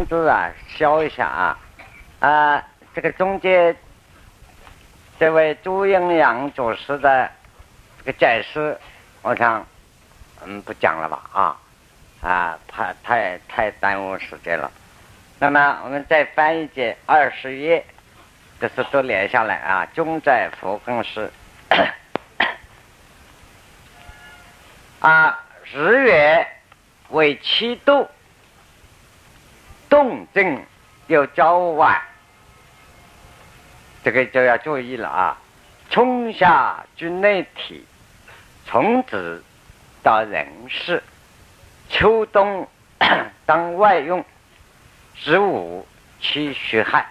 名字啊，消一下啊，啊，这个中间这位朱英阳主持的这个解释，我想嗯不讲了吧啊啊，太太太耽误时间了。那么我们再翻一节二十页，这是都连下来啊，中在佛根师 啊，日月为七度。动静有交晚，这个就要注意了啊！春夏居内体，从子到人事，秋冬当外用，十五其虚汗。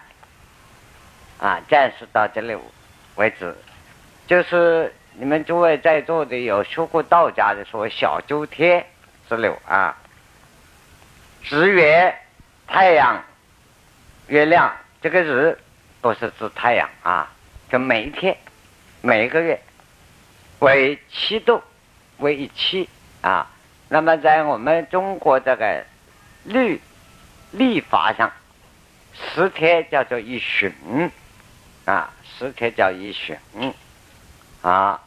啊，暂时到这里为止。就是你们诸位在座的有学过道家的说小周天之流啊，十月。太阳、月亮，这个日不是指太阳啊，就每一天、每一个月为七度，为一期啊。那么在我们中国这个律历法上，十天叫做一旬啊，十天叫一旬啊，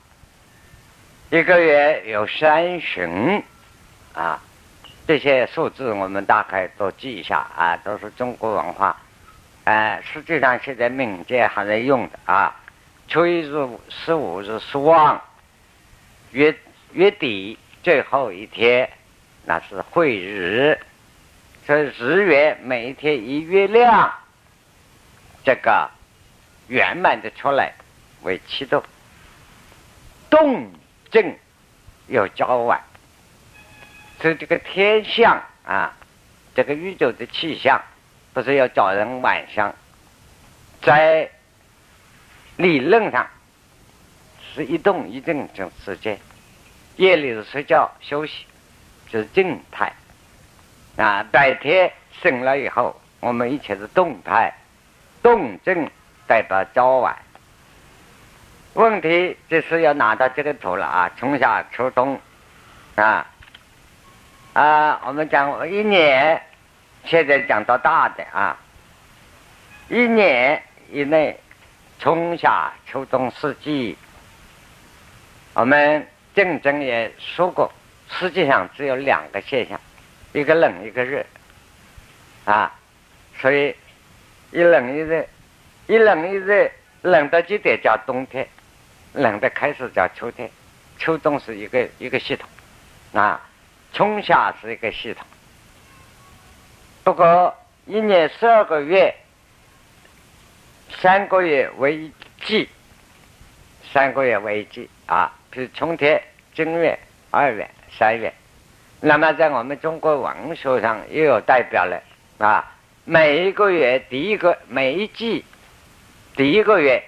一个月有三旬啊。这些数字我们大概都记一下啊，都是中国文化，哎，实际上现在民间还在用的啊。初一日、十五日是望，月月底最后一天那是会日，所以日月每一天一月亮，这个圆满的出来为七度，动静有交晚。是这个天象啊，这个宇宙的气象，不是要找人晚上，在理论上是一动一静这种时间，夜里是睡觉休息，是静态啊。白天醒了以后，我们一切是动态，动静代表早晚。问题就是要拿到这个图了啊，春夏秋冬啊。啊，我们讲一年，现在讲到大的啊，一年以内，春夏秋冬四季，我们竞争也说过，实际上只有两个现象，一个冷，一个热，啊，所以一冷一热，一冷一热，冷到极点叫冬天，冷的开始叫秋天，秋冬是一个一个系统，啊。春夏是一个系统，不过一年十二个月，三个月为一季，三个月为一季啊。比如春天、正月、二月、三月，那么在我们中国文学上又有代表了啊。每一个月第一个每一季第一个月，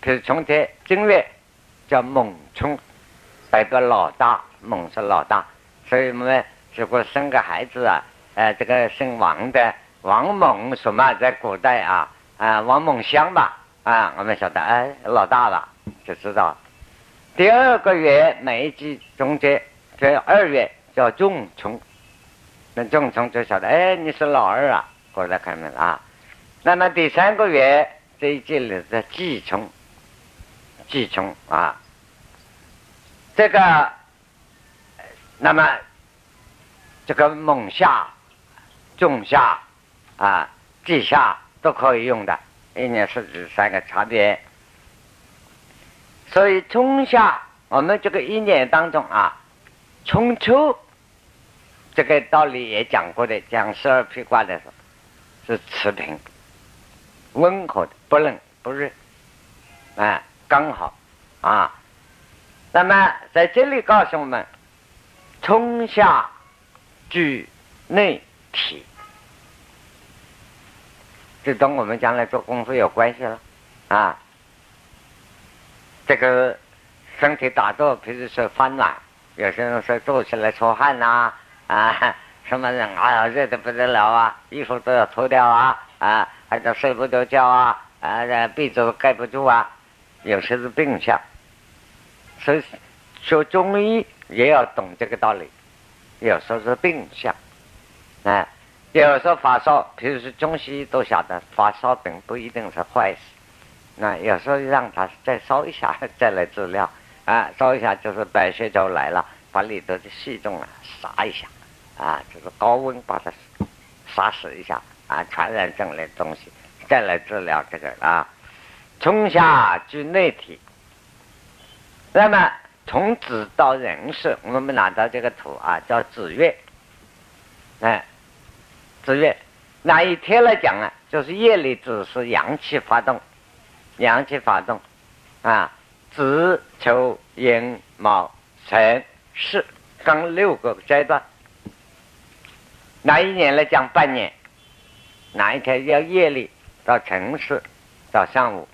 比如春天、正月叫猛春，代表老大，猛是老大。所以我们如果生个孩子啊，呃，这个姓王的王猛什么，在古代啊，啊，王猛香吧，啊，我们晓得，哎，老大了，就知道。第二个月每一季中间，这二月叫仲春，那仲春就晓得，哎，你是老二啊，过来开门啊。那么第三个月这一季里的季春，季春啊，这个。那么，这个猛夏、仲夏啊、季夏都可以用的，一年四季三个差别。所以春夏，我们这个一年当中啊，春秋这个道理也讲过的，讲十二辟卦的时候是持平、温和的，不冷不热，啊，刚好啊。那么在这里告诉我们。春夏居内体，这跟我们将来做功夫有关系了啊。这个身体打坐，比如说发暖，有些人说坐起来出汗呐，啊，什么人啊热的不得了啊，衣服都要脱掉啊，啊，还者睡不着觉啊，啊，被子盖不住啊，有些是病象，所以学中医。也要懂这个道理，有时候是病象，啊，有时候发烧，比如说中西医都晓得发烧病不一定是坏事。那有时候让他再烧一下，再来治疗。啊，烧一下就是白血球来了，把里头的细菌啊杀一下，啊，就是高温把它杀死一下。啊，传染症类东西，再来治疗这个啊。从下居内体，那么从子到人世，我们拿到这个图啊，叫子月，哎，子月，那一天来讲啊，就是夜里子是阳气发动。阳气发动，啊，子丑寅卯辰巳，刚六个阶段。哪一年来讲半年？哪一天要夜里到城市，到上午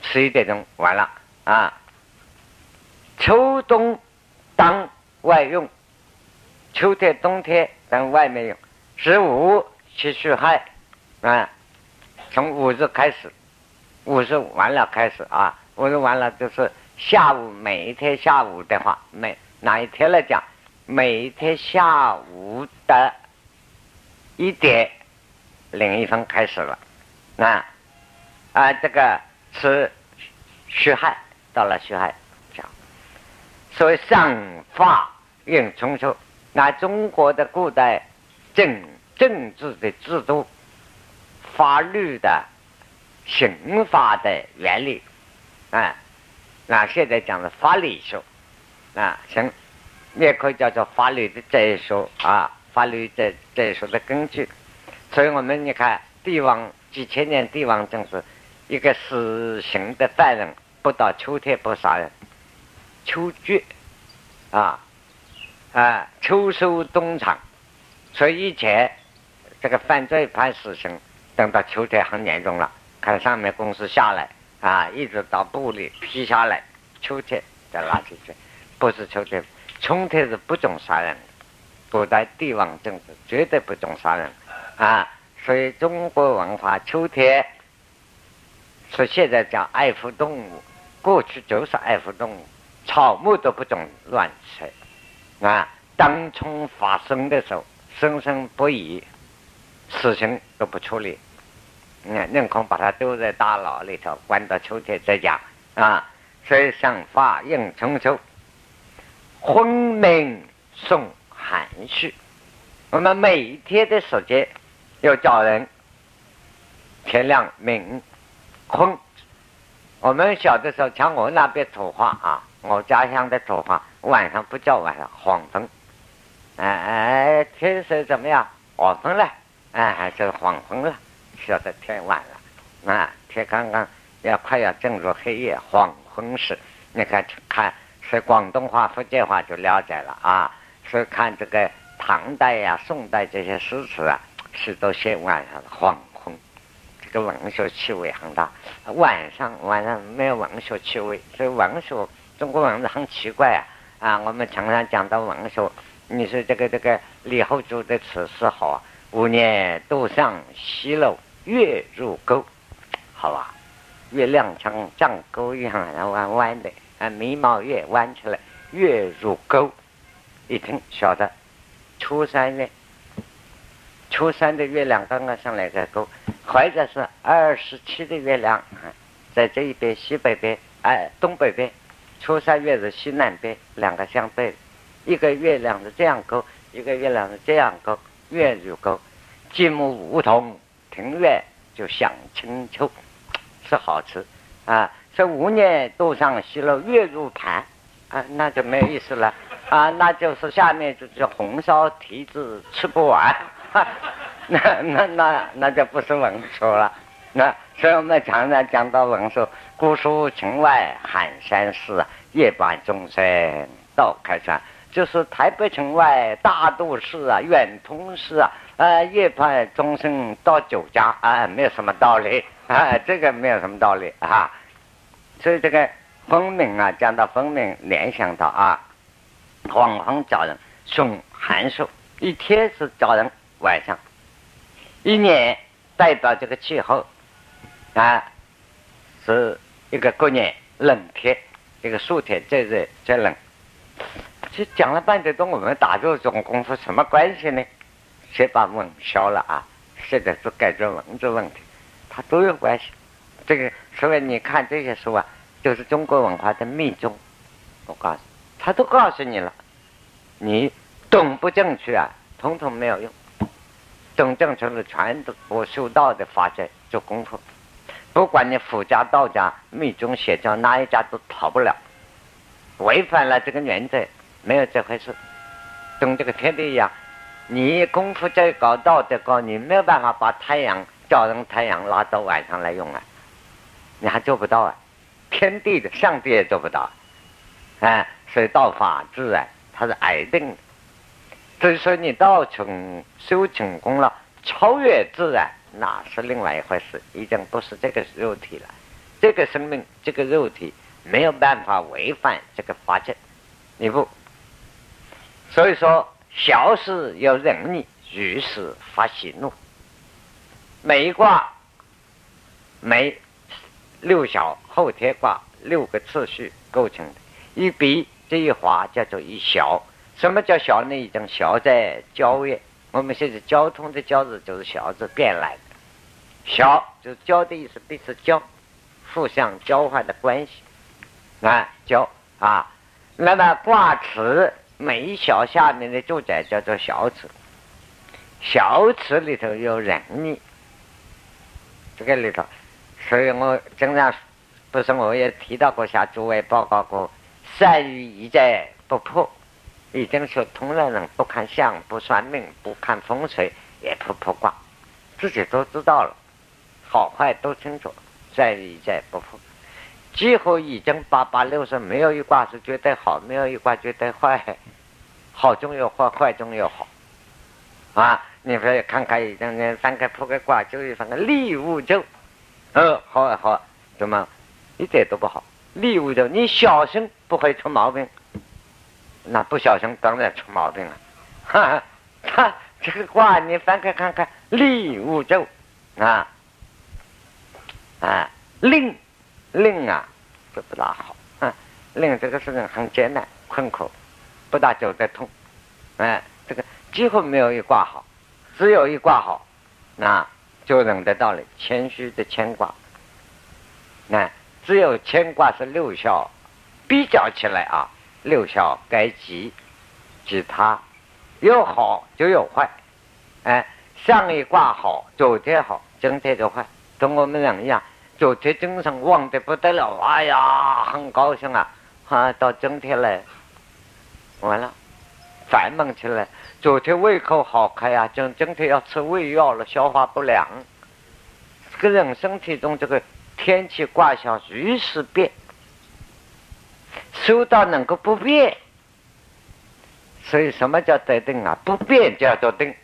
十一点钟完了啊。秋冬当外用，秋天冬天当外面用。十五去戌亥，啊，从五日开始。五十完了开始啊，五十完了就是下午每一天下午的话，每哪一天来讲，每一天下午的一点零一分开始了，那啊这个是戌亥，到了戌亥，所以上法应春秋，那中国的古代政政治的制度，法律的。刑法的原理，啊，那现在讲的法理学，啊，行，也可以叫做法律的哲学啊，法律的哲学的根据。所以我们你看，帝王几千年帝王政治，一个死刑的犯人，不到秋天不杀人，秋决，啊，啊，秋收冬藏，所以以前这个犯罪判死刑，等到秋天很严重了。看上面公司下来啊，一直到部里批下来，秋天再拉进去，不是秋天，春天是不准杀人，古代帝王政治绝对不准杀人啊，所以中国文化秋天是现在讲爱护动物，过去就是爱护动物，草木都不准乱吃啊，当春发生的时候，生生不已，死刑都不处理。嗯，宁可把它丢在大牢里头，关到秋天再讲啊。所以上法应春秋，昏明送寒序。我们每一天的时间要叫人天亮明昏。我们小的时候，像我那边土话啊，我家乡的土话，晚上不叫晚上，黄昏。哎哎，天色怎么样？黄昏了，哎，就是黄昏了。晓得天晚了，啊，天刚刚要快要进入黑夜黄昏时，你看看，是广东话、福建话就了解了啊。是看这个唐代呀、宋代这些诗词啊，是都写晚上的黄昏，这个文学气味很大。晚上晚上没有文学气味，所以文学中国文字很奇怪啊啊！我们常常讲到文学，你说这个这个李后主的词是好啊，五年渡上西楼。月入沟，好吧，月亮像像沟一样然后弯弯的，啊，眉毛月弯起来，月入沟，一听晓得，初三月，初三的月亮刚刚上来个沟，或者是二十七的月亮，在这一边西北边，哎，东北边，初三月是西南边，两个相对，一个月亮是这样勾，一个月亮是这样勾，月入沟，金木梧桐。庭院就享清秋，是好吃啊！这五年都上西楼月入盘啊，那就没意思了啊！那就是下面就是红烧蹄子吃不完，那那那那就不是文说了。那所以我们常常讲到文说，姑苏城外寒山寺，夜半钟声到开山，就是台北城外大都市啊，远通市啊。啊，夜半钟声到酒家啊，没有什么道理啊，这个没有什么道理啊。所以这个分明啊，讲到分明，联想到啊，黄昏叫人送寒暑，一天是叫人晚上，一年代表这个气候啊，是一个过年冷天，一个暑天最热最冷。这讲了半天，跟我们打这种功夫什么关系呢？谁把文消了啊？现在是解决文字问题，它都有关系。这个所以你看这些书啊，就是中国文化的秘宗。我告诉你，他都告诉你了，你懂不正确啊，统统没有用。懂正确了，全都我修道的法则做功夫。不管你佛家、道家、密宗、邪教哪一家都逃不了，违反了这个原则，没有这回事。跟这个天地一样，你功夫再高，道德高，你没有办法把太阳叫成太阳，拉到晚上来用啊，你还做不到啊。天地的上帝也做不到，啊，所以道法自然它是矮定的。所以说你道成修成功了，超越自然。那是另外一回事，已经不是这个肉体了。这个生命，这个肉体没有办法违反这个法则，你不。所以说，小事要忍逆，遇事发喜怒。每一卦，每六小后天卦六个次序构成的。一笔这一划叫做一小。什么叫小呢？一种小在交越。我们现在交通的交字就是小字变来的，小就是交的意思，彼此交，互相交换的关系，啊交啊。那么卦辞每一小下面的注解叫做小辞，小辞里头有仁义，这个里头，所以我经常不是我也提到过，向诸位报告过，善于一在不破。已经说通了人不看相不算命不看风水也不卜卦，自己都知道了，好坏都清楚，再一再不破，几乎已经八八六十，没有一卦是绝对好，没有一卦绝对坏，好中有坏，坏中有好，啊！你说看看已经人翻开铺个卦，就一翻个利物咒，呃，好好，怎么一点都不好？利物咒，你小心不会出毛病。那不小心当然出毛病了，哈哈，他这个卦你翻开看看，利物咒啊，啊，令令啊，这不大好，啊，令这个事情很艰难困苦，不大走得通，哎，这个几乎没有一卦好，只有一卦好，那就认得到了谦虚的谦卦，那只有谦卦是六孝，比较起来啊。六小该吉，吉他，有好就有坏，哎，上一卦好，昨天好，今天就坏，跟我们人一样，昨天精神旺的不得了，哎呀，很高兴啊，啊，到今天来，完了，烦闷起来，昨天胃口好开呀，今今天要吃胃药了，消化不良，这个人身体中这个天气卦象随时变。修道能够不变，所以什么叫得定啊？不变叫做定。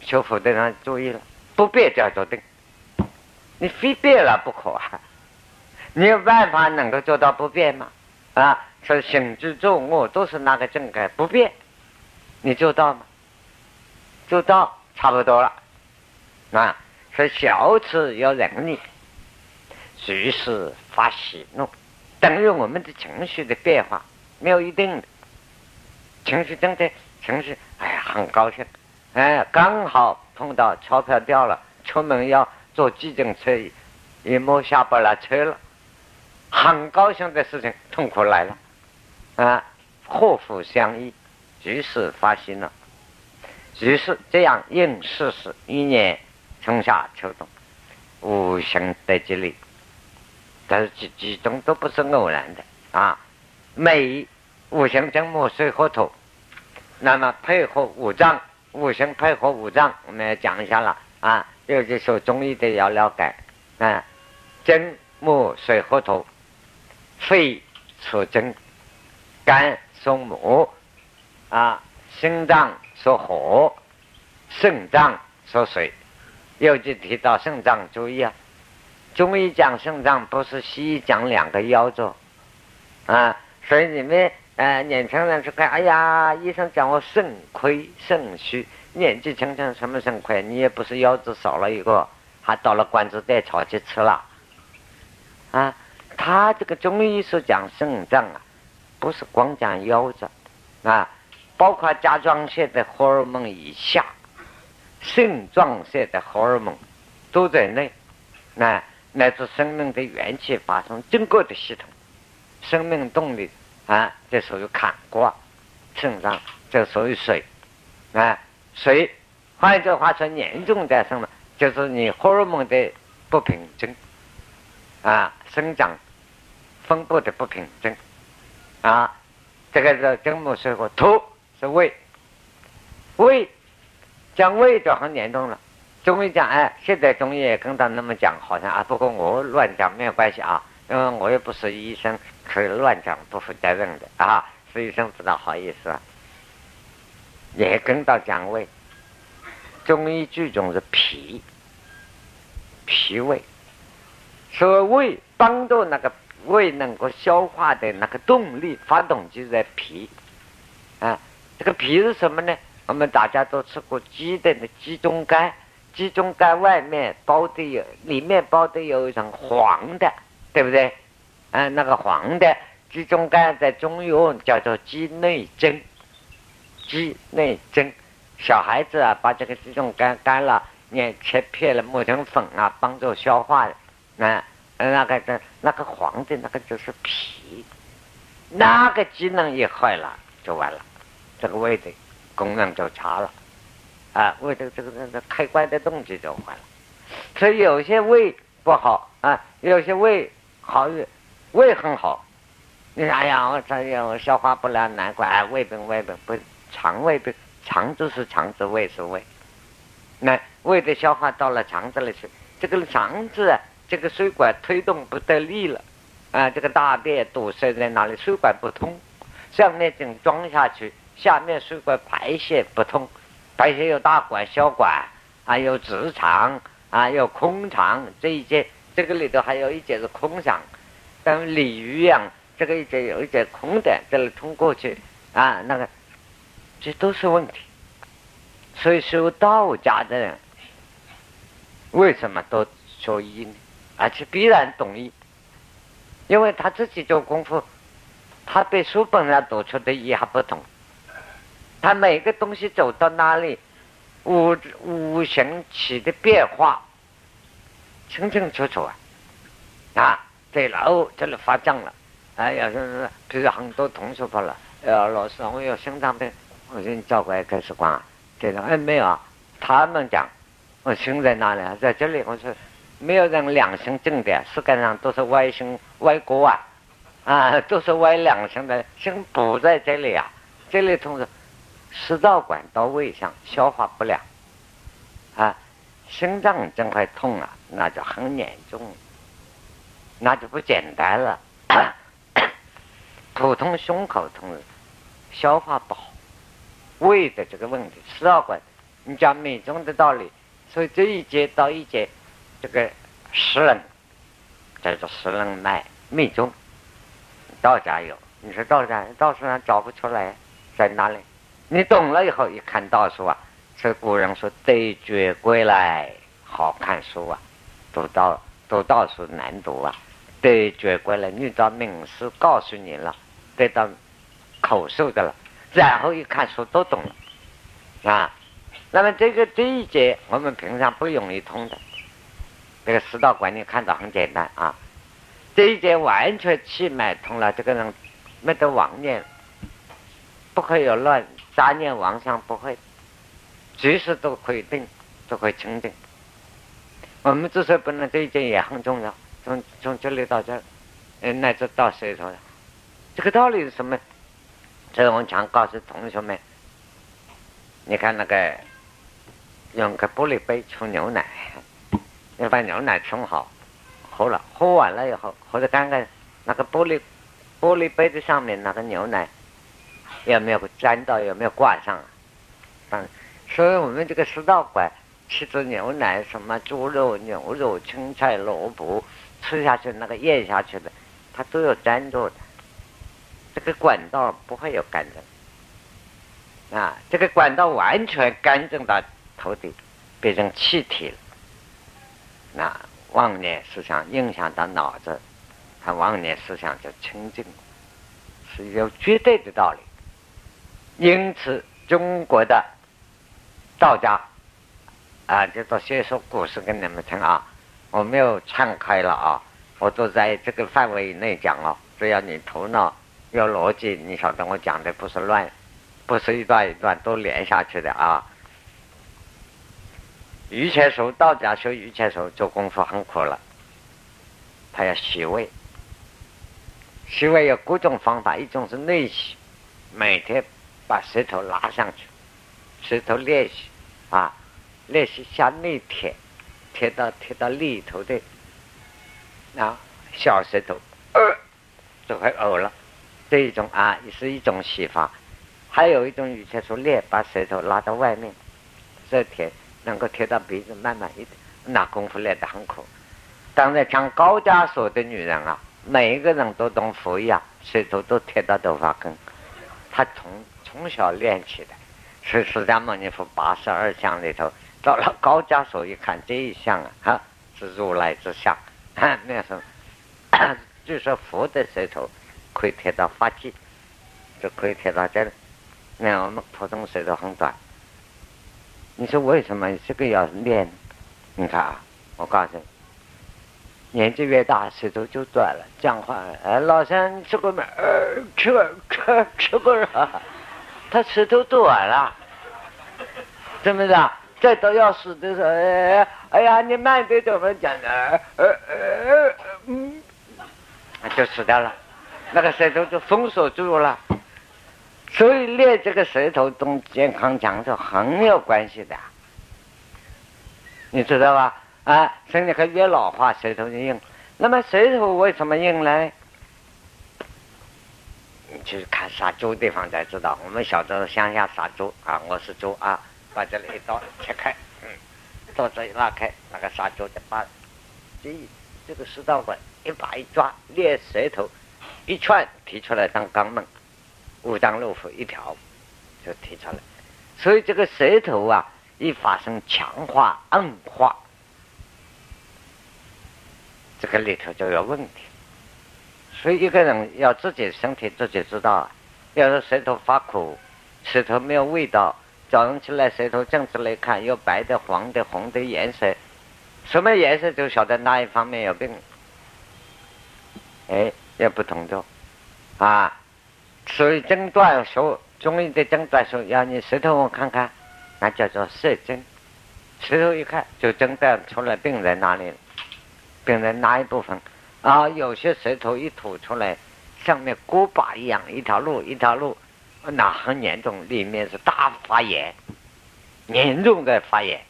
修佛的人注意了，不变叫做定。你非变了不可啊！你有办法能够做到不变吗？啊，说行住坐卧都是那个正改不变，你做到吗？做到差不多了。啊，说小事要忍力，随时发喜怒。等于我们的情绪的变化没有一定的，情绪正在情绪，哎呀，很高兴，哎，刚好碰到钞票掉了，出门要坐计程车，一摸下不来车了，很高兴的事情，痛苦来了，啊，祸福相依，于是发心了，于是这样应事事，一年春夏秋冬，五行得吉利。但是其其中都不是偶然的啊！每五行金木水火土，那么配合五脏，五行配合五脏，我们要讲一下了啊！尤其说中医的要了解啊，金木水火土，肺属金，肝属木，啊，心脏属火，肾脏属水。尤其提到肾脏，注意啊！中医讲肾脏，不是西医讲两个腰子，啊，所以你们呃年轻人去看，哎呀，医生讲我肾亏肾虚，年纪轻轻什么肾亏？你也不是腰子少了一个，还到了关子带草去吃了，啊，他这个中医是讲肾脏啊，不是光讲腰子，啊，包括甲状腺的荷尔蒙以下，肾状腺的荷尔蒙都在内，那乃至生命的元气发生整个的系统，生命动力啊，这属于坎卦，肾脏这属于水，啊，水，换一句话说，严重在什么？就是你荷尔蒙的不平衡，啊，生长分布的不平衡，啊，这个是金木水火土是胃，胃讲胃就很严重了。中医讲，哎，现在中医也跟他那么讲，好像啊，不过我乱讲没有关系啊，因为我又不是医生，可以乱讲不负责任的啊，是医生不大好意思啊，也跟到讲胃。中医最重是脾，脾胃，所以胃帮助那个胃能够消化的那个动力发动机在脾，啊，这个脾是什么呢？我们大家都吃过鸡的那鸡中肝，鸡中肝外面包的有，里面包的有一层黄的，对不对？啊，那个黄的鸡中肝在中药叫做鸡内针，鸡内针。小孩子啊，把这个这种干干了，你切片了磨成粉啊，帮助消化的。那那个的那个黄的那个就是脾，那个机能一坏了就完了，这个胃的功能就差了，啊，胃的这个这个开关的动机就坏了。所以有些胃不好啊，有些胃好，胃很好。你哎呀，我这呀，我消化不良，难怪胃病胃病不肠胃病。肠子是肠子，胃是胃。那胃的消化到了肠子里去，这个肠子，这个水管推动不得力了，啊，这个大便堵塞在哪里？水管不通，上面井装下去，下面水管排泄不通，排泄有大管、小管，还有直肠，啊，有空肠，这一节这个里头还有一节是空肠，跟鲤鱼一样，这个一节有一节空的，这里通过去，啊，那个。这都是问题，所以修道家的人为什么都学医呢？而且必然懂医，因为他自己做功夫，他对书本上读出的医还不同。他每个东西走到哪里，五五行起的变化清清楚楚啊！啊，对了，哦，这里发胀了，哎呀，是是，比如很多同学跑了，呃，老师，我有心脏病。我说你找过来开始管，这种哎没有啊，他们讲我心在哪里啊？在这里。我说没有人两心正的，世界上都是歪心歪锅啊，啊，都是歪两心的，心不在这里啊。这里同时食道管到胃上消化不良啊，心脏这块痛啊，那就很严重，那就不简单了。普通胸口痛，消化不好。胃的这个问题，食道管，你讲美中的道理，所以这一节到一节，这个食人，叫做食人脉密中，道家有，你说道家道士上找不出来，在哪里？你懂了以后一看道书啊，这古人说对绝归来，好看书啊，读道读道书难读啊，对绝归来，遇到名师告诉你了，得到口授的了。然后一看书都懂了，啊，那么这个这一节我们平常不容易通的，这个食道管理看到很简单啊，这一节完全气脉通了，这个人没得妄念，不会有乱杂念妄想，不会，随时都可以定，都可以清定。我们之所以不能这一节也很重要，从从这里到这，嗯，乃至到舌头的，这个道理是什么？所以我常告诉同学们，你看那个用个玻璃杯冲牛奶，你把牛奶冲好，喝了，喝完了以后，或者看看那个玻璃玻璃杯的上面那个牛奶有没有沾到，有没有挂上？嗯，所以我们这个食道管吃着牛奶，什么猪肉、牛肉、青菜、萝卜，吃下去那个咽下去的，它都有粘住的。这个管道不会有干净啊！这个管道完全干净到头顶，变成气体了。那妄念思想影响到脑子，他妄念思想就清净，是有绝对的道理因此，中国的道家啊，就做先说故事给你们听啊，我没有岔开了啊，我都在这个范围以内讲哦。只要你头脑有逻辑，你晓得我讲的不是乱，不是一段一段都连下去的啊。御前术，道家学御前术做功夫很苦了，他要洗胃，洗胃有各种方法，一种是内洗，每天把舌头拉上去，舌头练习啊，练习向内贴，贴到贴到里头的啊小舌头。呃就会呕了，这一种啊，也是一种洗法。还有一种语气说练，把舌头拉到外面，这贴能够贴到鼻子，慢慢一点，那功夫练得很苦。当然，像高加索的女人啊，每一个人都懂佛一样，舌头都贴到头发根。她从从小练起的，是释迦牟尼佛八十二相里头，到了高加索一看这一相啊，哈，是如来之相，那是。据说佛的舌头可以贴到发际，就可以贴到这里。那我们普通舌头很短。你说为什么这个要练？你看啊，我告诉你，年纪越大舌头就短了。讲话，哎，老三吃过没？呃，吃吃吃过了。他舌头短了，是不是啊？再到要死的时候，哎哎呀，你慢点怎么讲呢？呃呃呃嗯。就死掉了，那个舌头就封锁住了，所以练这个舌头跟健康长寿很有关系的，你知道吧？啊，身体可越老化，舌头就硬。那么舌头为什么硬呢？你去看杀猪地方才知道。我们小时候乡下杀猪啊，我是猪啊，把这里一刀切开，嗯，刀子一拉开，那个杀猪就把这这个食道管。一把一抓，裂舌头，一串提出来当肛门，五脏六腑一条就提出来。所以这个舌头啊，一发生强化、硬化，这个里头就有问题。所以一个人要自己身体自己知道。要是舌头发苦，舌头没有味道，早上起来舌头正直来看，有白的、黄的、红的颜色，什么颜色就晓得哪一方面有病。哎，也不同的啊，所以诊断说中医的诊断说要你舌头我看看，那叫做舌诊。舌头一看就诊断出来病在哪里，病在哪一部分啊？有些舌头一吐出来，像那锅巴一样，一条路一条路，那很严重，里面是大发炎，严重的发炎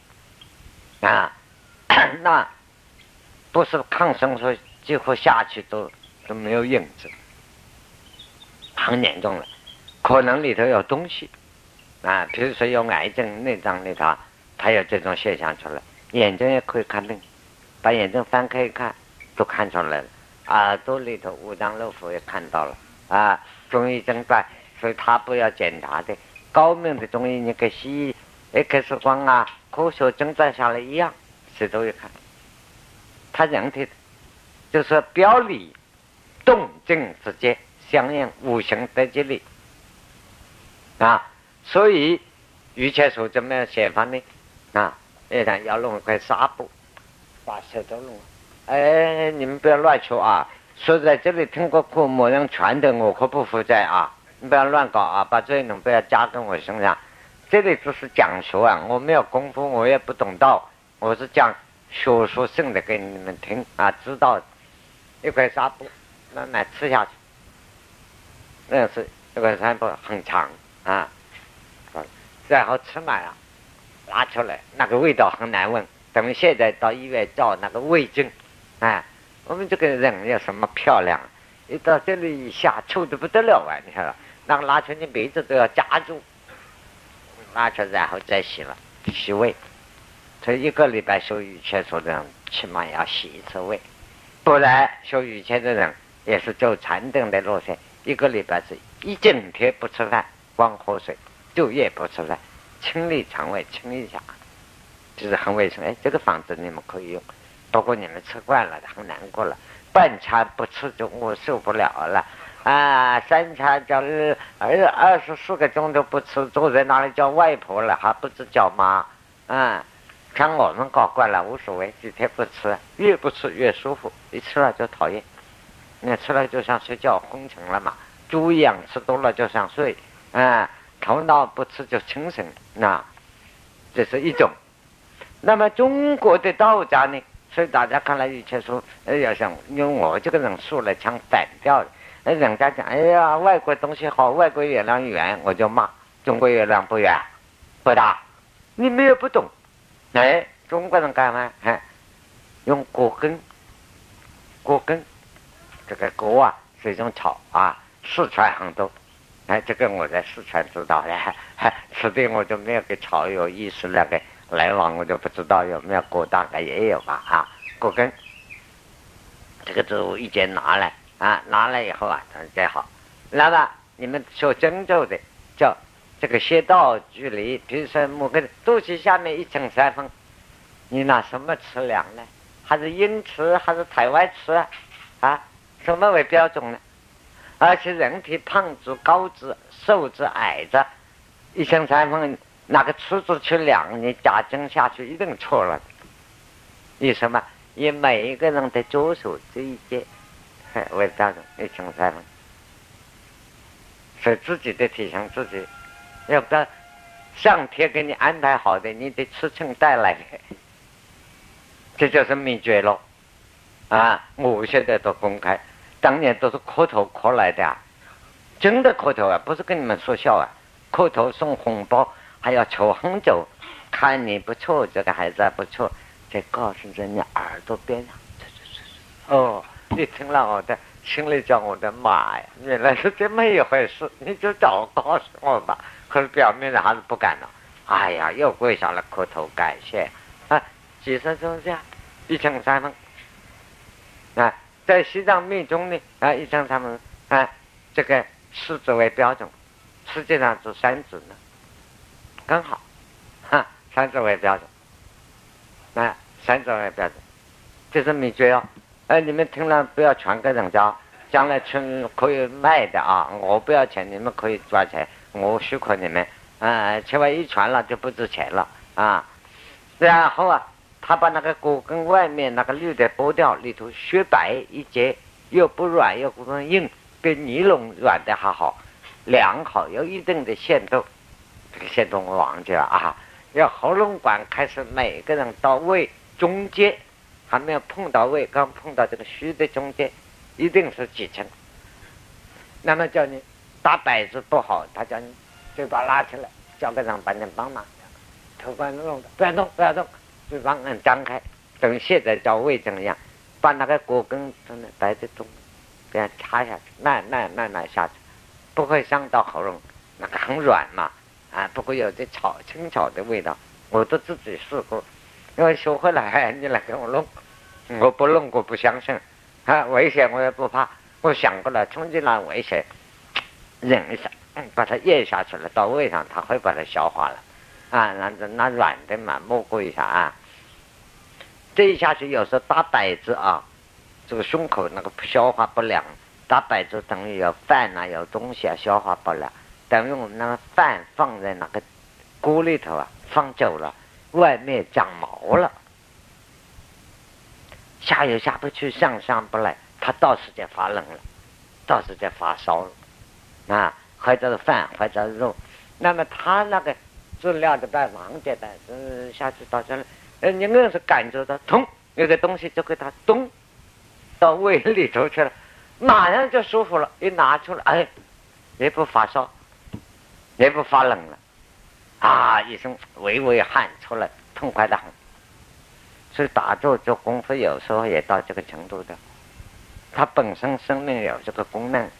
啊，那不是抗生素几乎下去都。都没有影子，很严重了，可能里头有东西啊，比如说有癌症、内脏里头，它有这种现象出来。眼睛也可以看病，把眼睛翻开一看，都看出来了。耳朵里头五脏六腑也看到了啊。中医诊断，所以他不要检查的。高明的中医，你跟西医 X 光啊，科学诊断下来一样，谁都一看，他人体就是表里。动静之间相应，无形得吉利啊！所以御前术怎么样写法呢？啊，一旦要弄一块纱布，把舌头弄。哎，你们不要乱说啊！说在这里听过课，某人传的，我可不负责啊！你不要乱搞啊！把这种不要加在我身上。这里只是讲学啊，我没有功夫，我也不懂道，我是讲学术性的给你们听啊，知道一块纱布。慢慢吃下去，那是这个山布很长啊，然后吃满了，拿出来，那个味道很难闻。等现在到医院照那个胃镜，哎，我们这个人有什么漂亮？一到这里一下，臭的不得了啊！你看，那个拉出你鼻子都要夹住，拉出然后再洗了，洗胃。所以一个礼拜修雨前说的，起码要洗一次胃，不然修雨前的人。也是走禅定的路线，一个礼拜是一整天不吃饭，光喝水，昼夜不吃饭，清理肠胃，清一下，就是很卫生。哎，这个方子你们可以用，不过你们吃惯了，很难过了。半餐不吃就我受不了了，啊，三餐叫二二二十四个钟头不吃，坐在那里叫外婆了，还不知叫妈？嗯，看我们搞惯了无所谓，几天不吃，越不吃越舒服，一吃了就讨厌。你吃了就像睡觉，昏沉了嘛。猪一样吃多了就想睡，啊，头脑不吃就清醒，那这是一种。那么中国的道家呢？所以大家看来以前说，哎呀，像因为我这个人说来唱反调的，哎，人家讲，哎呀，外国东西好，外国月亮圆，我就骂中国月亮不圆，不大，你们也不懂，哎，中国人干嘛？哎，用果根，果根，这个果啊是一种草啊，四川很多，哎，这个我在四川知道的，此地我就没有给草有意思那个。来往我就不知道有没有过，大概也有吧啊，果根，这个植物一节拿来啊，拿来以后啊，再好。那么你们学针灸的叫这个穴道距离，比如说某个肚脐下面一层三分，你拿什么尺量呢？还是英尺还是台湾尺啊？什么为标准呢？而且人体胖子、高子、瘦子、矮子，一层三分。拿个尺子去量，你加针下去一定错了。以什么？以每一个人的左手这一节为标准，一称三分。所以自己的体型自己要不要上天给你安排好的，你得尺寸带来的，这就是秘诀喽。啊，我现在都公开，当年都是磕头磕来的啊，真的磕头啊，不是跟你们说笑啊，磕头送红包。还要求很久，看你不错，这个孩子还不错，再告诉在你耳朵边上，哦，你听了我的，心里叫我的妈呀，原来是这么一回事，你就早告诉我吧。可是表面上还是不敢了，哎呀，又跪下来磕头感谢。啊，几十钟下，一称三分。啊，在西藏密宗呢啊，一称三分啊，这个四字为标准，实际上是三字呢。刚好，哈，三字为标准，那三字为标准，这是秘诀哦。哎，你们听了不要传给人家，将来去可以卖的啊。我不要钱，你们可以赚钱，我许可你们。啊，千万一传了就不值钱了啊。然后啊，他把那个果根外面那个绿的剥掉，里头雪白一截，又不软又不硬，比尼龙软的还好，良好有一定的限度。这个线都我忘记了啊！要喉咙管开始，每个人到胃中间，还没有碰到胃，刚碰到这个虚的中间，一定是几层。那么叫你打摆子不好，他叫你嘴巴拉起来，叫个人帮你帮忙，头发弄的不要动，不要动，嘴巴按张开，等现在叫胃怎么样？把那个果根真的摆在中，这样插下去，慢慢慢慢下去，不会伤到喉咙，那个很软嘛。啊，不过有点草青草的味道，我都自己试过，因为学会了，你来给我弄，我不弄我不相信，啊，危险我也不怕，我想过了，冲进来危险，忍一下，把它咽下去了，到胃上它会把它消化了，啊，那那软的嘛，摸过一下啊，这一下去有时候打摆子啊，这个胸口那个消化不良，打摆子等于有饭啊，有东西啊，消化不良。等于我们那个饭放在那个锅里头啊，放久了，外面长毛了，下又下不去，上上不来，它到时间发冷了，到时间发烧了，啊，或者是饭，或者是肉，那么它那个治疗的办法很简单，嗯，下去到这里，呃，你硬是感觉到痛，有个东西就给它咚到胃里头去了，马上就舒服了，一拿出来，哎，也不发烧。也不发冷了，啊一声微微汗出来，痛快的很。所以打坐做功夫有时候也到这个程度的，它本身生命有这个功能。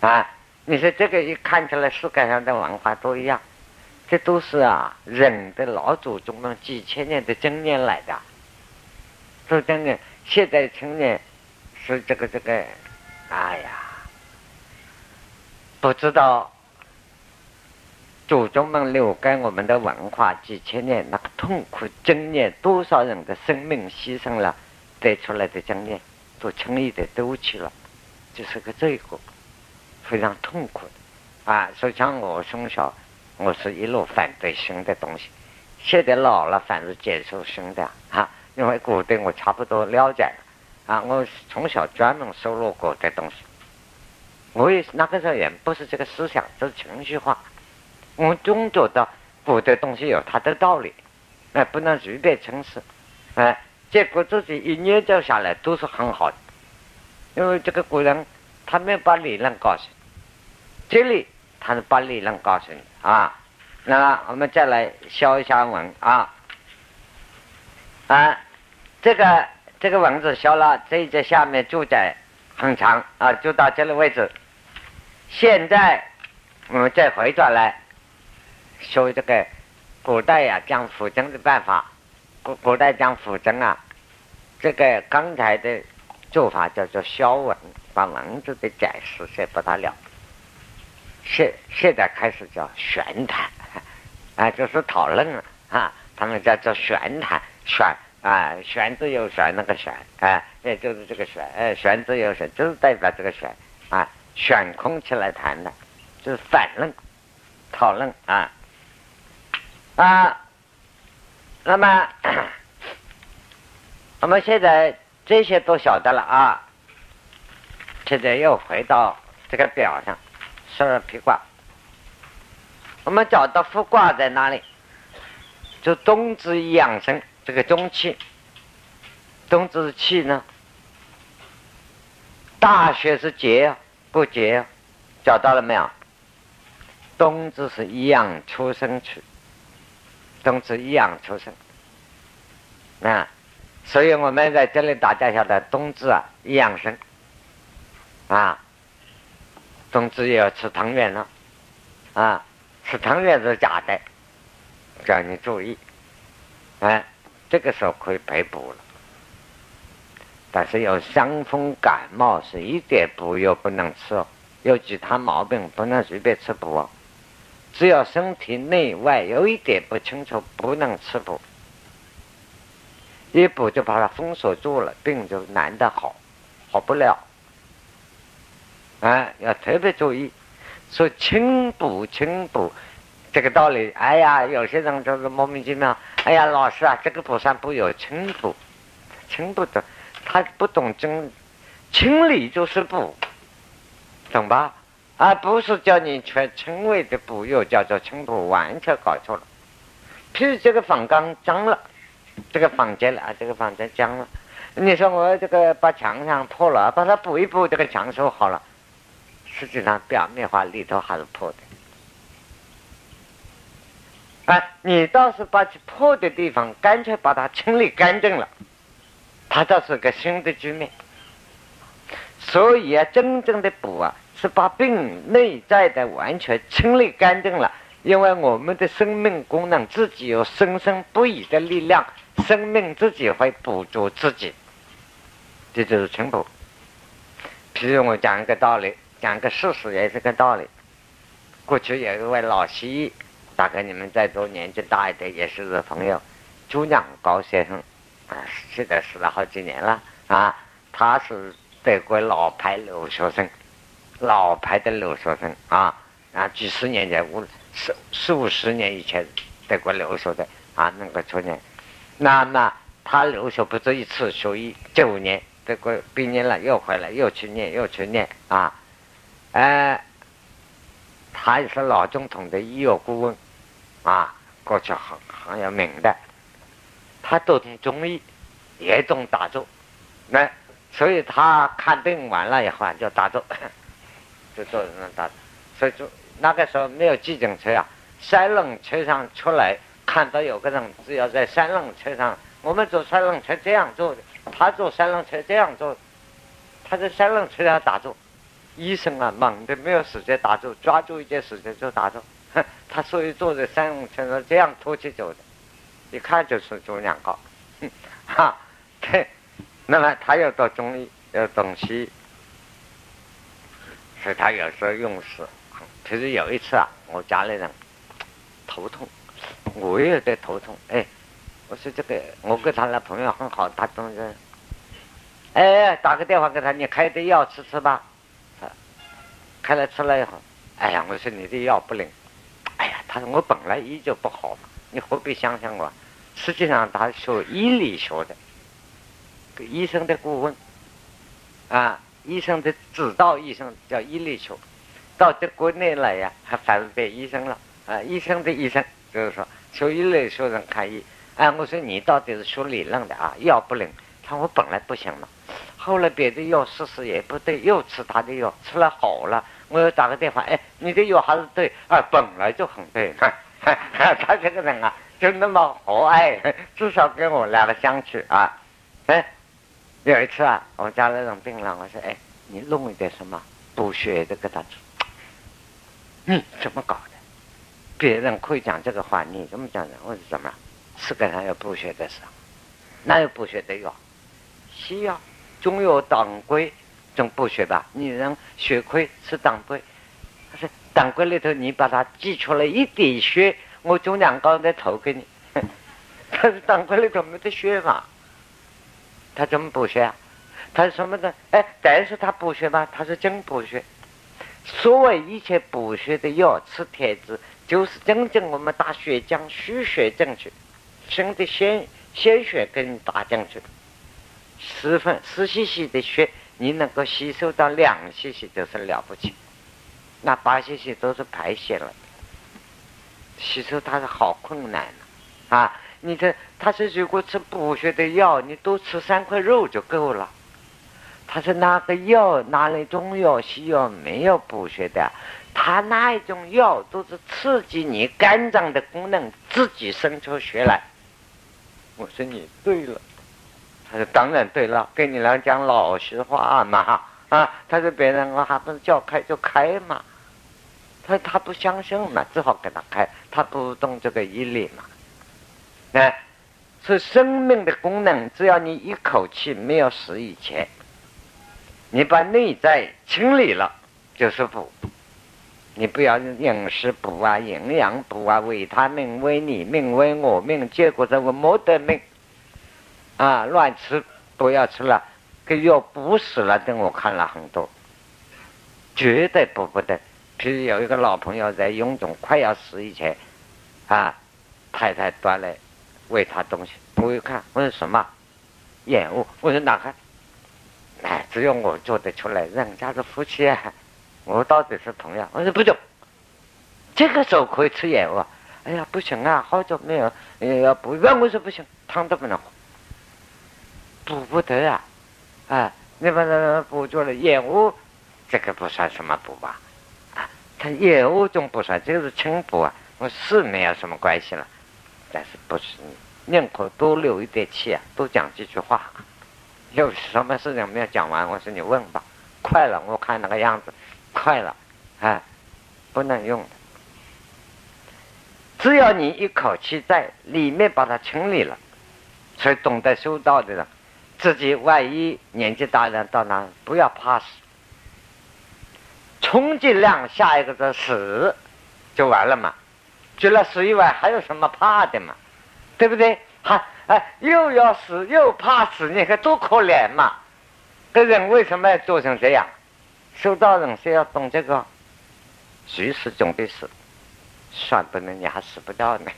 啊，你说这个一看起来世界上的文化都一样，这都是啊人的老祖宗们几千年的经验来的。说真的，现在青年是这个这个，哎呀，不知道。祖宗们留给我们的文化几千年，那个痛苦经验，多少人的生命牺牲了，得出来的经验，都轻易的丢弃了，就是个罪过，非常痛苦的啊。所以像我从小，我是一路反对新的东西，现在老了反而接受新的啊。因为古代我差不多了解了啊，我从小专门收录古代东西。我也那个时候也不是这个思想，是情绪化。我总觉得古的东西有它的道理，哎，不能随便轻视，哎。结果自己一研究下来都是很好的，因为这个古人他没有把理论告诉你，这里他是把理论告诉你啊。那么我们再来消一下文啊，啊，这个这个文字消了，这一节下面注解很长啊，就到这个位置。现在我们再回转来说这个古代呀讲辅政的办法。古古代讲辅政啊，这个刚才的做法叫做消文，把文字的解释先不得了。现现在开始叫玄谈，啊，就是讨论啊，他们叫做玄谈，玄啊，玄之又玄，那个玄啊，也就是这个玄，哎，玄之又玄，就是代表这个玄啊，悬空起来谈的，就是反论，讨论啊，啊。那么，我们现在这些都晓得了啊。现在又回到这个表上，十二批卦。我们找到复卦在哪里？就冬至养生这个中气。冬至气呢？大学是节不节？找到了没有？冬至是养出生去。冬至一样出生，啊，所以我们在这里大家晓得冬至啊一样生，啊，冬至也要吃汤圆了，啊，吃汤圆是假的，叫你注意，哎，这个时候可以赔补了，但是有伤风感冒是一点补药不能吃哦，有其他毛病不能随便吃补哦。只要身体内外有一点不清楚，不能吃补，一补就把它封锁住了，病就难得好，好不了。啊，要特别注意，说清补清补这个道理。哎呀，有些人就是莫名其妙。哎呀，老师啊，这个补上不有清补，清补的，他不懂真清理就是补，懂吧？而不是叫你全称谓的补药叫做清补，完全搞错了。譬如这个房缸脏了，这个房间了啊，这个房间脏了，你说我这个把墙上破了，把它补一补，这个墙修好了，实际上表面化里头还是破的。哎，你倒是把破的地方干脆把它清理干净了，它倒是个新的局面。所以啊，真正的补啊。是把病内在的完全清理干净了，因为我们的生命功能自己有生生不已的力量，生命自己会补足自己，这就是清补。譬如我讲一个道理，讲一个事实也是个道理。过去有一位老西医，大概你们在座年纪大一点也是个朋友，朱亮高先生，啊，现在死了好几年了啊，他是德国老牌留学生。老牌的留学生啊啊，几十年前五四四五十年以前德国留学的啊，那个初年，那那他留学不止一次，学医九年，德国毕业了又回来，又去念，又去念啊，哎，他也是老总统的医药顾问啊，过去很很有名的，他都懂中医，也懂打坐，那所以他看病完了以后就打坐。就坐在那打，所以就那个时候没有急诊车啊，三轮车上出来看到有个人，只要在三轮车上，我们坐三轮车这样坐的，他坐三轮车这样坐，他在三轮车上打坐，医生啊忙的没有时间打坐，抓住一件事情就打坐，他所以坐在三轮车上这样拖起走的，一看就是做两个，哈，对，那么他又到中医，又懂西医。所以他有时候用事，其实有一次啊，我家里人头痛，我也在头痛。哎，我说这个，我跟他那朋友很好，他总是，哎，打个电话给他，你开点药吃吃吧。开了吃了以后，哎呀，我说你的药不灵。哎呀，他说我本来医就不好嘛，你何必相信我？实际上他学医理学的，医生的顾问，啊，医生的指导医生叫医理学，到这国内来呀，还反变医生了啊，医生的医生就是说学医理学人看医。哎，我说你到底是学理论的啊？药不灵，他说我本来不行了，后来别的药试试也不对，又吃他的药，吃了好了。我又打个电话，哎，你的药还是对啊，本来就很对。他这个人啊，就那么和蔼，至少跟我两个相处啊。哎，有一次啊，我家那种病人，我说，哎，你弄一点什么补血的给他吃。你怎么搞的？别人可以讲这个话，你怎么讲的？我说怎么了？是跟他要补血的时候，哪有补血的药？西药、中药当归。种补血吧，女人血亏吃当归，他说当归里头你把它挤出来一滴血，我种两膏再投给你。他说当归里头没得血嘛，他怎么补血啊？他说什么的？哎，但是他补血吗，他是真补血。所谓一切补血的药，吃贴子就是真正我们打血浆输血进去，生的鲜鲜血给你打进去，十分十 cc 的血。你能够吸收到两 cc 就是了不起，那八 cc 都是排泄了，吸收它是好困难的啊！你这他说如果吃补血的药，你多吃三块肉就够了。他说那个药，哪里中药西药没有补血的？他那一种药都是刺激你肝脏的功能，自己生出血来。我说你对了。他说：“当然对了，跟你俩讲老实话嘛，啊！他说别人我还不是叫开就开嘛，他他不相信嘛，只好给他开，他不懂这个医理嘛，哎，是生命的功能，只要你一口气没有死以前，你把内在清理了，就是补。你不要饮食补啊，营养补啊，为他命，为你命，为我命，结果这我没得命。”啊，乱吃不要吃了，给药补死了。等我看了很多，绝对补不得。譬如有一个老朋友在臃肿快要死以前，啊，太太端来喂他东西，我一看，我说什么？厌恶。我说哪看？哎，只有我做得出来。人家是夫妻啊，我到底是同样。我说不中，这个时候可以吃燕窝。哎呀，不行啊，好久没有要补。我说不行，汤都不能喝。补不得啊，啊，你把它补住了，燕窝，这个不算什么补吧？啊，他燕窝总不算，这个是轻补啊。我是没有什么关系了，但是不是宁可多留一点气啊，多讲几句话。有什么事情没有讲完？我说你问吧。快了，我看那个样子，快了，哎，不能用的。只要你一口气在里面把它清理了，所以懂得修道的人。自己万一年纪大了到哪，不要怕死，充其量下一个是死，就完了嘛。除了死以外，还有什么怕的嘛？对不对？还哎，又要死又怕死，你看多可怜嘛！这人为什么要做成这样？修道人是要懂这个，随时准备死，算不能你还死不掉呢，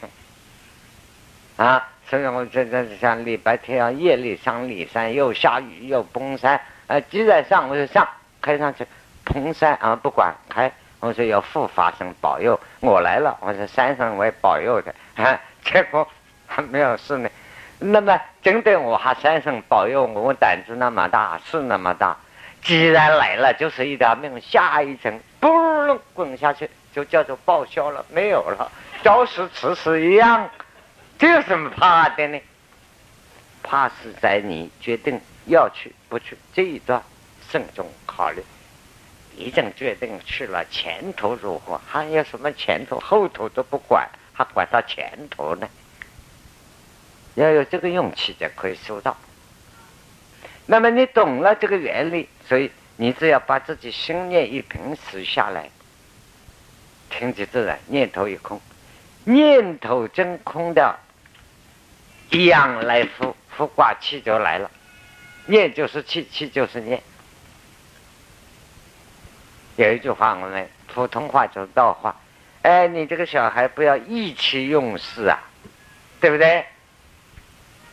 啊！所以我这这像礼拜天啊，夜里上骊山，又下雨又崩山，啊，既然上我就上，开上去，崩山啊，不管开，我说要护法神保佑我来了，我说山神为保佑的，啊，结果还没有事呢。那么针对我还山上保佑我，我胆子那么大，事那么大，既然来了，就是一条命，下一层嘣滚下去，就叫做报销了，没有了，朝死迟死一样。这有什么怕的呢？怕是在你决定要去不去这一段慎重考虑。已经决定去了，前途如何？还有什么前途后头都不管，还管到前途呢？要有这个勇气，就可以收到。那么你懂了这个原理，所以你只要把自己心念一平时下来，听其自然，念头一空，念头真空掉。阳来复，复卦气就来了。念就是气，气就是念。有一句话，我们普通话就是道话，哎，你这个小孩不要意气用事啊，对不对？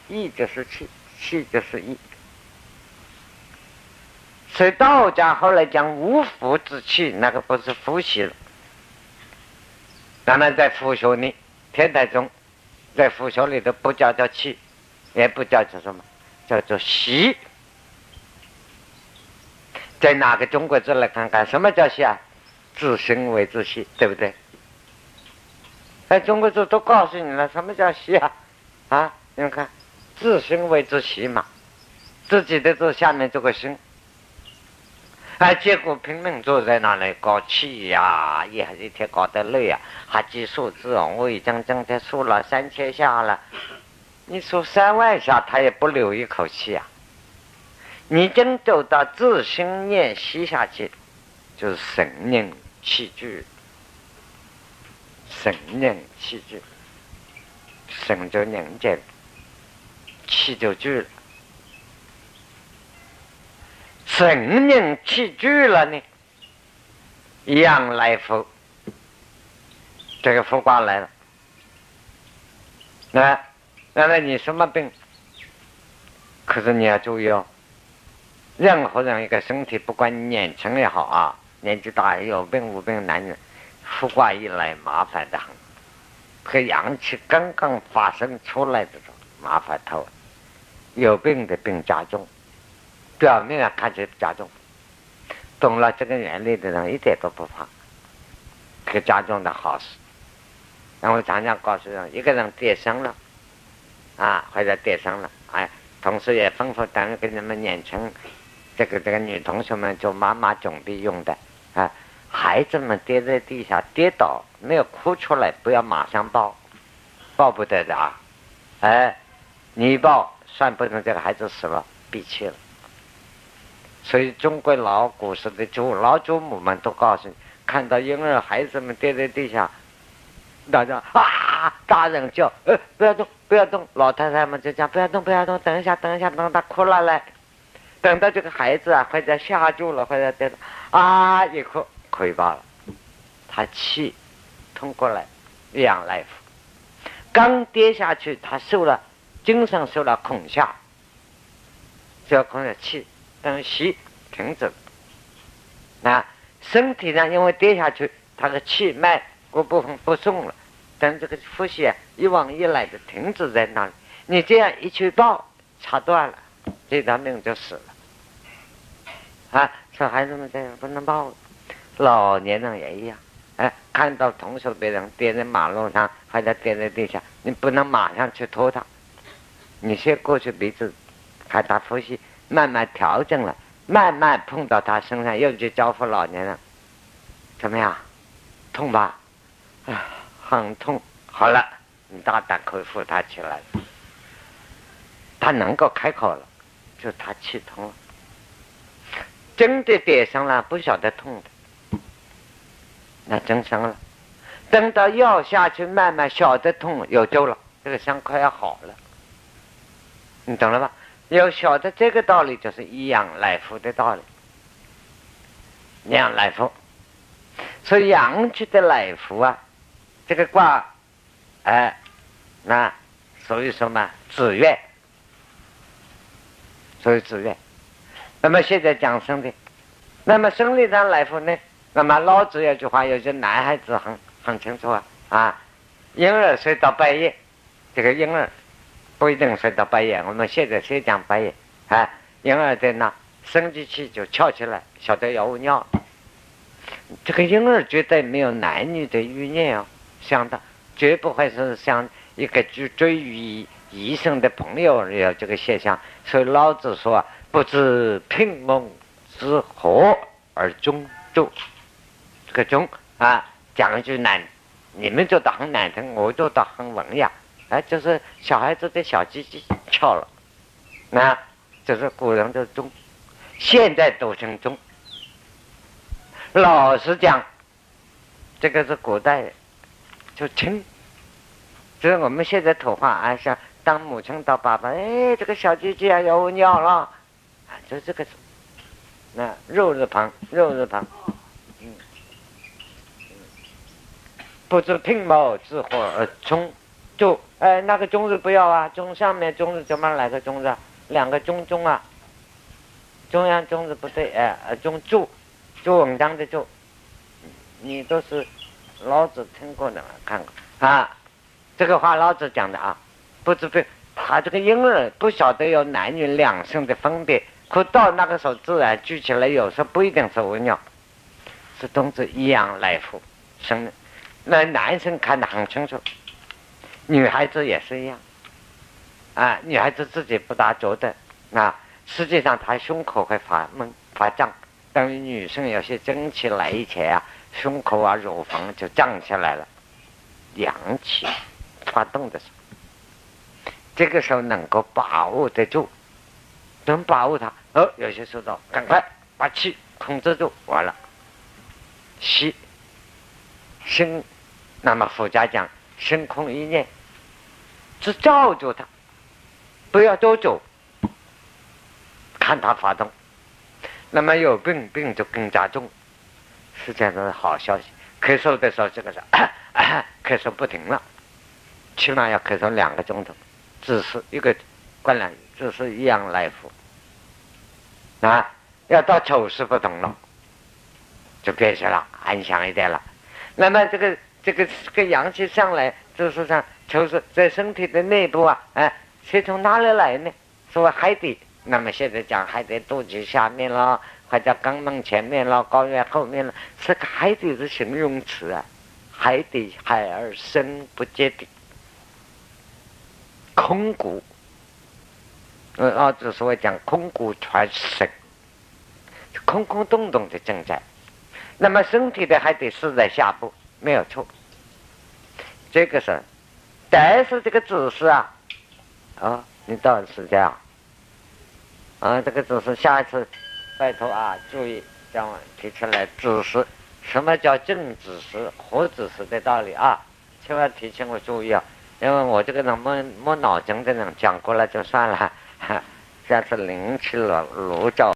意就是气，气就是意。所以道家后来讲无福之气，那个不是福气了。那么在佛学里，天台宗在佛学里头不叫叫气，也不叫叫什么，叫做习。在哪个中国字来看看，什么叫习啊？自心为之习，对不对？哎，中国字都告诉你了，什么叫习啊？啊，你们看，自心为之习嘛，自己的字下面这个心。哎，结果拼命坐在那里搞气呀，一一天搞得累啊，还记数字哦。我已经今天数了三千下了，你数三万下，他也不留一口气啊。你真走到自心念息下去，就是神凝气聚，神凝气聚，神就凝结，气就聚了。神凝气聚了呢，阳来福，这个福卦来了。那，那那你什么病？可是你要注意哦，任何人一个身体，不管年轻也好啊，年纪大有病无病，男人福卦一来，麻烦的很。可阳气刚刚发生出来的时候，麻烦透了，有病的病加重。表面上看起来加重，懂了这个原理的人一点都不怕，可加重的好事。然后常常告诉人，一个人跌伤了，啊，或者跌伤了，哎，同时也吩咐单位给你们年轻这个这个女同学们做妈妈准备用的啊，孩子们跌在地下跌倒没有哭出来，不要马上抱，抱不得的啊，哎，你一抱算不成这个孩子死了，闭气了。所以，中国老古时的祖老祖母们都告诉你：看到婴儿孩子们跌在地下，大家啊，大人叫，呃，不要动，不要动。老太太们就讲：不要动，不要动，等一下，等一下，等他哭了来。等到这个孩子啊，或者吓住了，或者跌倒，啊，一哭，亏罢了，他气通过来，养来福。刚跌下去，他受了精神受了恐吓，就要恐吓气。等息停止，那身体呢因为跌下去，他的气脉各部分不送了。等这个呼吸啊一往一来的停止在那里，你这样一去抱，插断了，这条命就死了。啊，小孩子们这样不能抱，老年人也一样。哎，看到同学别人跌在马路上，或者跌在地下，你不能马上去拖他，你先过去鼻子看他呼吸。慢慢调整了，慢慢碰到他身上，又去交付老年人，怎么样？痛吧？啊，很痛。好了，你大胆可以扶他起来了，他能够开口了，就他气通了。真的跌伤了，不晓得痛的，那真伤了。等到药下去，慢慢晓得痛，有救了，这个伤快要好了。你懂了吧？要晓得这个道理，就是以阳来福的道理。阳来福，所以阳气的来福啊，这个卦，哎，那所以说嘛子月，所以子月。那么现在讲生的，那么生理上来说呢？那么老子有句话，有些男孩子很很清楚啊啊，婴儿睡到半夜，这个婴儿。不一定睡到半夜，我们现在先讲半夜，啊，婴儿在那生殖器就翘起来，晓得要尿。这个婴儿绝对没有男女的欲念哦，想到绝不会是像一个追追于医生的朋友有这个现象。所以老子说：“不知聘蒙之何而终终。”这个终啊，讲一句难，你们觉得很难听，我觉得很文雅。哎，就是小孩子的小鸡鸡翘了，那就是古人的钟，现在都成钟。老实讲，这个是古代就亲，就是我们现在土话啊，像当母亲当爸爸，哎，这个小鸡鸡啊要尿了，就这个，那肉字旁，肉字旁，嗯不知平毛之火而冲，就哎那个中字不要啊，中上面中字怎么来个中字？两个中中啊，中央中字不对，哎呃中柱，做文章的柱，你都是老子听过的看过啊，这个话老子讲的啊，不知不他这个婴儿不晓得有男女两性的分别，可到那个时候自然聚起来，有时候不一定是文鸟，是冬至一样来福生。的。那男生看得很清楚，女孩子也是一样，啊，女孩子自己不大觉得，啊，实际上她胸口会发闷发胀，等于女生有些蒸气来以前啊，胸口啊、乳房就胀起来了，阳气发动的时候，这个时候能够把握得住，能把握它，哦，有些时候赶快把气控制住，完了，吸，生。那么佛家讲，生空一念，只照住它，不要多走，看它发动。那么有病病就更加重，是这样的好消息。咳嗽的时候，这个是 咳嗽不停了，起码要咳嗽两个钟头，只是一个灌篮，只是一样来福。啊，要到丑时不同了，就别说了，安详一点了。那么这个。这个这个阳气上来，就是上就是在身体的内部啊，哎，是从哪里来呢？说海底，那么现在讲海底肚脐下面了，或者肛门前面了，睾丸后面了，这个海底是形容词啊，海底海而深不见底，空谷，嗯，老子所谓讲空谷传神，空空洞洞的正在，那么身体的还得是在下部，没有错。这个是，但是这个姿势啊，啊，你到底是这样，啊，这个姿势下一次拜托啊，注意将提出来姿势，什么叫正姿势、活姿势的道理啊？千万提醒我注意啊，因为我这个人没没脑筋的人讲过了就算了，哈下次灵气了炉灶。